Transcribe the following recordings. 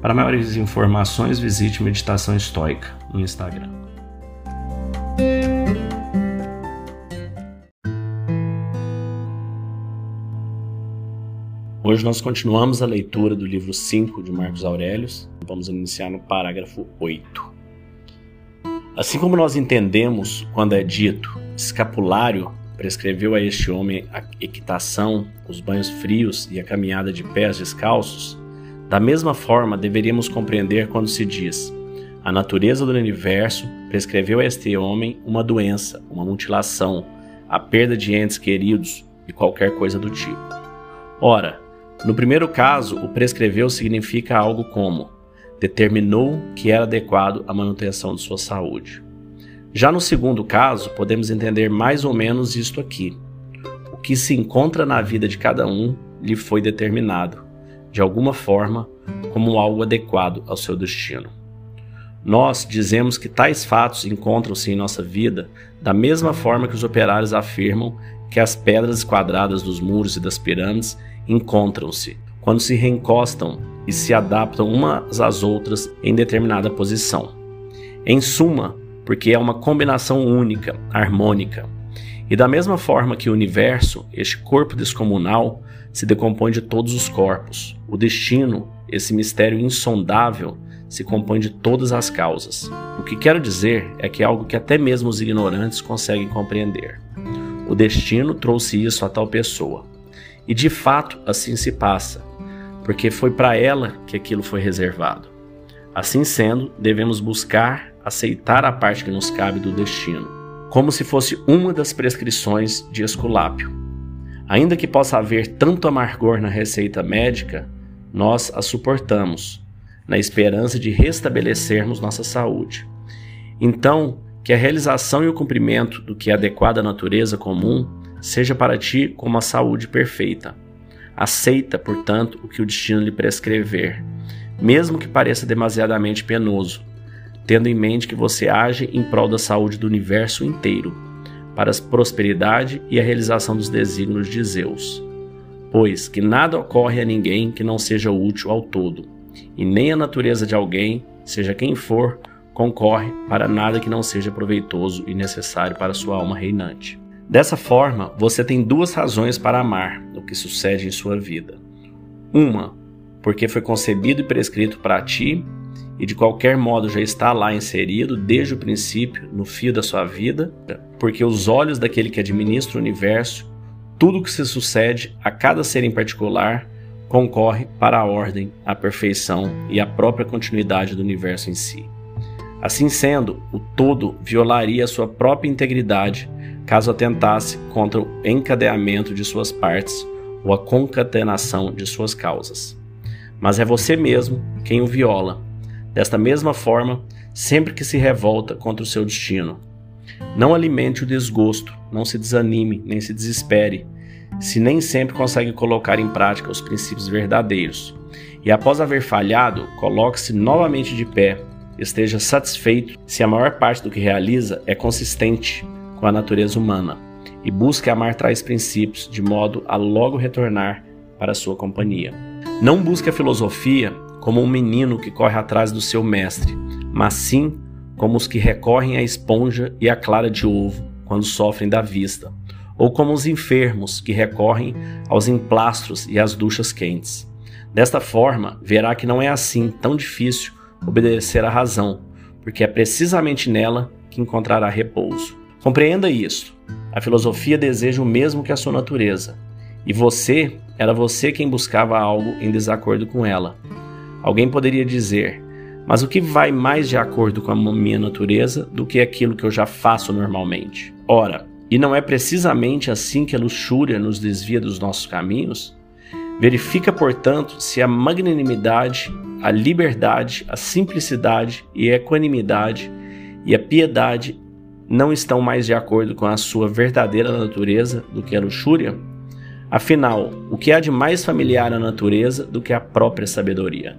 Para maiores informações, visite Meditação Estoica no Instagram. Hoje nós continuamos a leitura do livro 5 de Marcos Aurelius. Vamos iniciar no parágrafo 8. Assim como nós entendemos quando é dito escapulário prescreveu a este homem a equitação, os banhos frios e a caminhada de pés descalços, da mesma forma deveríamos compreender quando se diz: a natureza do universo prescreveu a este homem uma doença, uma mutilação, a perda de entes queridos e qualquer coisa do tipo. Ora, no primeiro caso, o prescreveu significa algo como determinou que era adequado à manutenção de sua saúde. Já no segundo caso, podemos entender mais ou menos isto aqui. O que se encontra na vida de cada um lhe foi determinado de alguma forma, como algo adequado ao seu destino. Nós dizemos que tais fatos encontram-se em nossa vida da mesma forma que os operários afirmam que as pedras quadradas dos muros e das pirâmides encontram-se quando se reencostam e se adaptam umas às outras em determinada posição. Em suma, porque é uma combinação única, harmônica. E da mesma forma que o universo, este corpo descomunal, se decompõe de todos os corpos. O destino, esse mistério insondável, se compõe de todas as causas. O que quero dizer é que é algo que até mesmo os ignorantes conseguem compreender. O destino trouxe isso a tal pessoa. E de fato assim se passa, porque foi para ela que aquilo foi reservado. Assim sendo, devemos buscar aceitar a parte que nos cabe do destino, como se fosse uma das prescrições de Esculápio. Ainda que possa haver tanto amargor na receita médica, nós a suportamos, na esperança de restabelecermos nossa saúde. Então, que a realização e o cumprimento do que é adequado à natureza comum seja para ti como a saúde perfeita. Aceita, portanto, o que o destino lhe prescrever, mesmo que pareça demasiadamente penoso, tendo em mente que você age em prol da saúde do universo inteiro para a prosperidade e a realização dos desígnios de Zeus. Pois que nada ocorre a ninguém que não seja útil ao todo, e nem a natureza de alguém, seja quem for, concorre para nada que não seja proveitoso e necessário para sua alma reinante. Dessa forma, você tem duas razões para amar o que sucede em sua vida. Uma, porque foi concebido e prescrito para ti e de qualquer modo já está lá inserido desde o princípio, no fio da sua vida, porque os olhos daquele que administra o universo, tudo que se sucede a cada ser em particular, concorre para a ordem, a perfeição e a própria continuidade do universo em si. Assim sendo, o todo violaria sua própria integridade caso atentasse contra o encadeamento de suas partes ou a concatenação de suas causas. Mas é você mesmo quem o viola Desta mesma forma, sempre que se revolta contra o seu destino, não alimente o desgosto, não se desanime, nem se desespere, se nem sempre consegue colocar em prática os princípios verdadeiros. E após haver falhado, coloque-se novamente de pé, esteja satisfeito se a maior parte do que realiza é consistente com a natureza humana e busque amar tais princípios de modo a logo retornar para sua companhia. Não busque a filosofia como um menino que corre atrás do seu mestre, mas sim como os que recorrem à esponja e à clara de ovo quando sofrem da vista, ou como os enfermos que recorrem aos emplastros e às duchas quentes. Desta forma, verá que não é assim tão difícil obedecer à razão, porque é precisamente nela que encontrará repouso. Compreenda isso. A filosofia deseja o mesmo que a sua natureza, e você era você quem buscava algo em desacordo com ela, Alguém poderia dizer: mas o que vai mais de acordo com a minha natureza do que aquilo que eu já faço normalmente? Ora, e não é precisamente assim que a luxúria nos desvia dos nossos caminhos? Verifica, portanto, se a magnanimidade, a liberdade, a simplicidade e a equanimidade e a piedade não estão mais de acordo com a sua verdadeira natureza do que a luxúria? Afinal, o que há de mais familiar à natureza do que a própria sabedoria?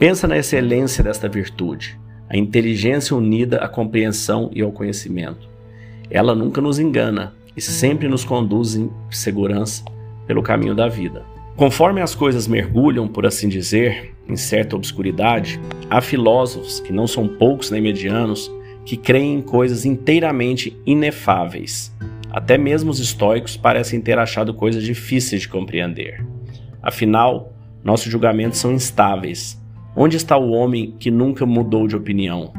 Pensa na excelência desta virtude, a inteligência unida à compreensão e ao conhecimento. Ela nunca nos engana e sempre nos conduz em segurança pelo caminho da vida. Conforme as coisas mergulham, por assim dizer, em certa obscuridade, há filósofos, que não são poucos nem medianos, que creem em coisas inteiramente inefáveis. Até mesmo os estoicos parecem ter achado coisas difíceis de compreender. Afinal, nossos julgamentos são instáveis. Onde está o homem que nunca mudou de opinião?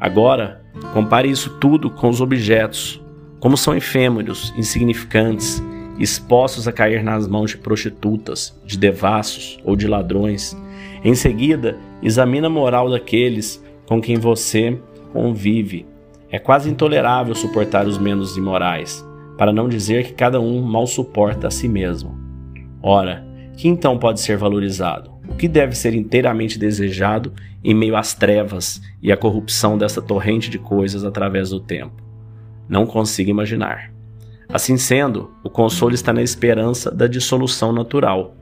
Agora, compare isso tudo com os objetos, como são efêmeros, insignificantes, expostos a cair nas mãos de prostitutas, de devassos ou de ladrões. Em seguida, examine a moral daqueles com quem você convive. É quase intolerável suportar os menos imorais, para não dizer que cada um mal suporta a si mesmo. Ora, que então pode ser valorizado? O que deve ser inteiramente desejado em meio às trevas e à corrupção dessa torrente de coisas através do tempo? Não consigo imaginar. Assim sendo, o consolo está na esperança da dissolução natural,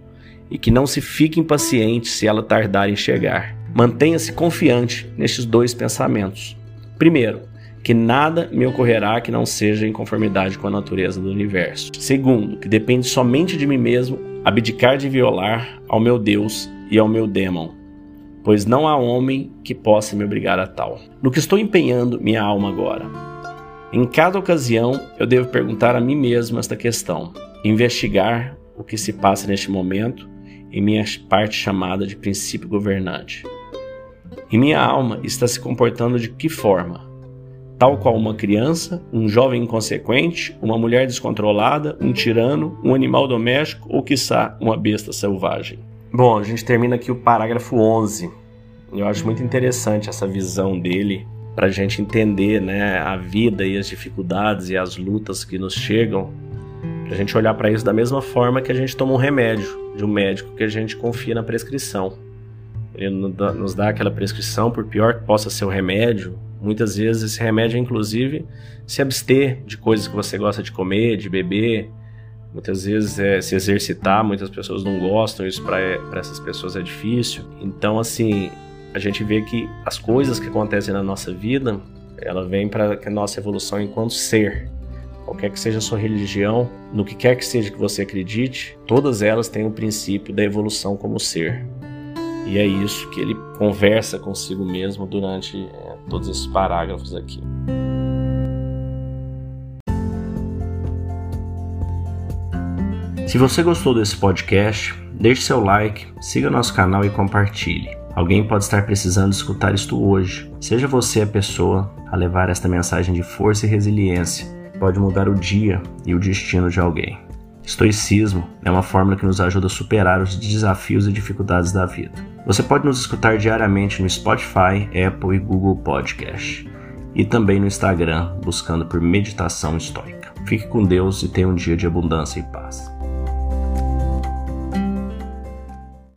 e que não se fique impaciente se ela tardar em chegar. Mantenha-se confiante nestes dois pensamentos. Primeiro, que nada me ocorrerá que não seja em conformidade com a natureza do universo. Segundo, que depende somente de mim mesmo abdicar de violar ao meu Deus e ao meu demon, pois não há homem que possa me obrigar a tal. No que estou empenhando minha alma agora? Em cada ocasião, eu devo perguntar a mim mesmo esta questão, investigar o que se passa neste momento em minha parte chamada de princípio governante. E minha alma está se comportando de que forma? Tal qual uma criança, um jovem inconsequente, uma mulher descontrolada, um tirano, um animal doméstico ou, quiçá, uma besta selvagem. Bom, a gente termina aqui o parágrafo 11. Eu acho muito interessante essa visão dele para a gente entender né, a vida e as dificuldades e as lutas que nos chegam, para a gente olhar para isso da mesma forma que a gente toma um remédio de um médico que a gente confia na prescrição. Ele nos dá aquela prescrição, por pior que possa ser o remédio. Muitas vezes esse remédio é, inclusive, se abster de coisas que você gosta de comer, de beber. Muitas vezes é se exercitar, muitas pessoas não gostam, isso para essas pessoas é difícil. Então, assim, a gente vê que as coisas que acontecem na nossa vida, ela vem para a nossa evolução enquanto ser. Qualquer que seja a sua religião, no que quer que seja que você acredite, todas elas têm o princípio da evolução como ser. E é isso que ele conversa consigo mesmo durante é, todos esses parágrafos aqui. Se você gostou desse podcast, deixe seu like, siga nosso canal e compartilhe. Alguém pode estar precisando escutar isto hoje. Seja você a pessoa a levar esta mensagem de força e resiliência. Pode mudar o dia e o destino de alguém. Estoicismo é uma fórmula que nos ajuda a superar os desafios e dificuldades da vida. Você pode nos escutar diariamente no Spotify, Apple e Google Podcast. E também no Instagram, buscando por Meditação Estoica. Fique com Deus e tenha um dia de abundância e paz.